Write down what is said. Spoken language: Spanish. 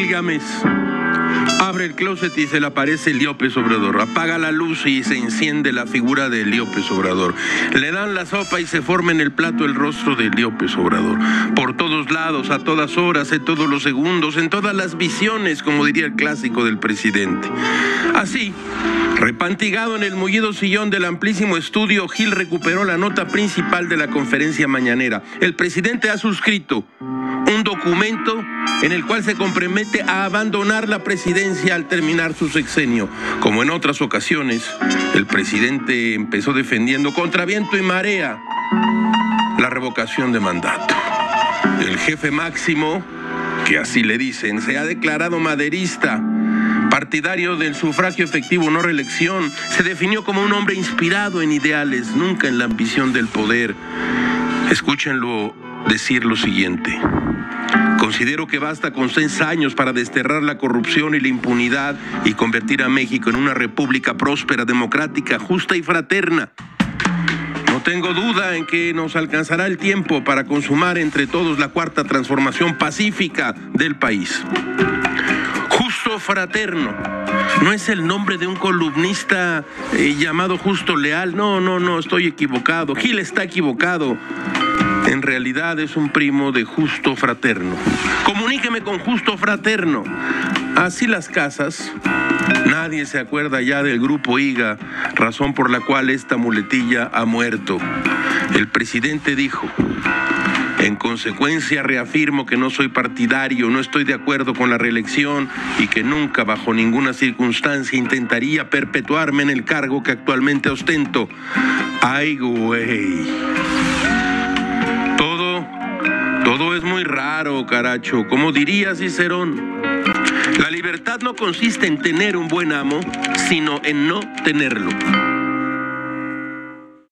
llames. Abre el closet y se le aparece López Obrador. Apaga la luz y se enciende la figura de López Obrador. Le dan la sopa y se forma en el plato el rostro de López Obrador. Por todos lados, a todas horas, en todos los segundos, en todas las visiones, como diría el clásico del presidente. Así, repantigado en el mullido sillón del amplísimo estudio, Gil recuperó la nota principal de la conferencia mañanera. El presidente ha suscrito un documento en el cual se compromete a abandonar la presidencia al terminar su sexenio. Como en otras ocasiones, el presidente empezó defendiendo contra viento y marea la revocación de mandato. El jefe máximo, que así le dicen, se ha declarado maderista partidario del sufragio efectivo, no reelección, se definió como un hombre inspirado en ideales, nunca en la ambición del poder. Escúchenlo decir lo siguiente. Considero que basta con seis años para desterrar la corrupción y la impunidad y convertir a México en una república próspera, democrática, justa y fraterna. No tengo duda en que nos alcanzará el tiempo para consumar entre todos la cuarta transformación pacífica del país. Justo fraterno. No es el nombre de un columnista eh, llamado Justo Leal. No, no, no, estoy equivocado. Gil está equivocado en realidad es un primo de Justo Fraterno. Comuníqueme con Justo Fraterno. Así las casas. Nadie se acuerda ya del grupo IGA, razón por la cual esta muletilla ha muerto. El presidente dijo, en consecuencia, reafirmo que no soy partidario, no estoy de acuerdo con la reelección y que nunca, bajo ninguna circunstancia, intentaría perpetuarme en el cargo que actualmente ostento. Ay, güey. Caracho. Como diría Cicerón, la libertad no consiste en tener un buen amo, sino en no tenerlo.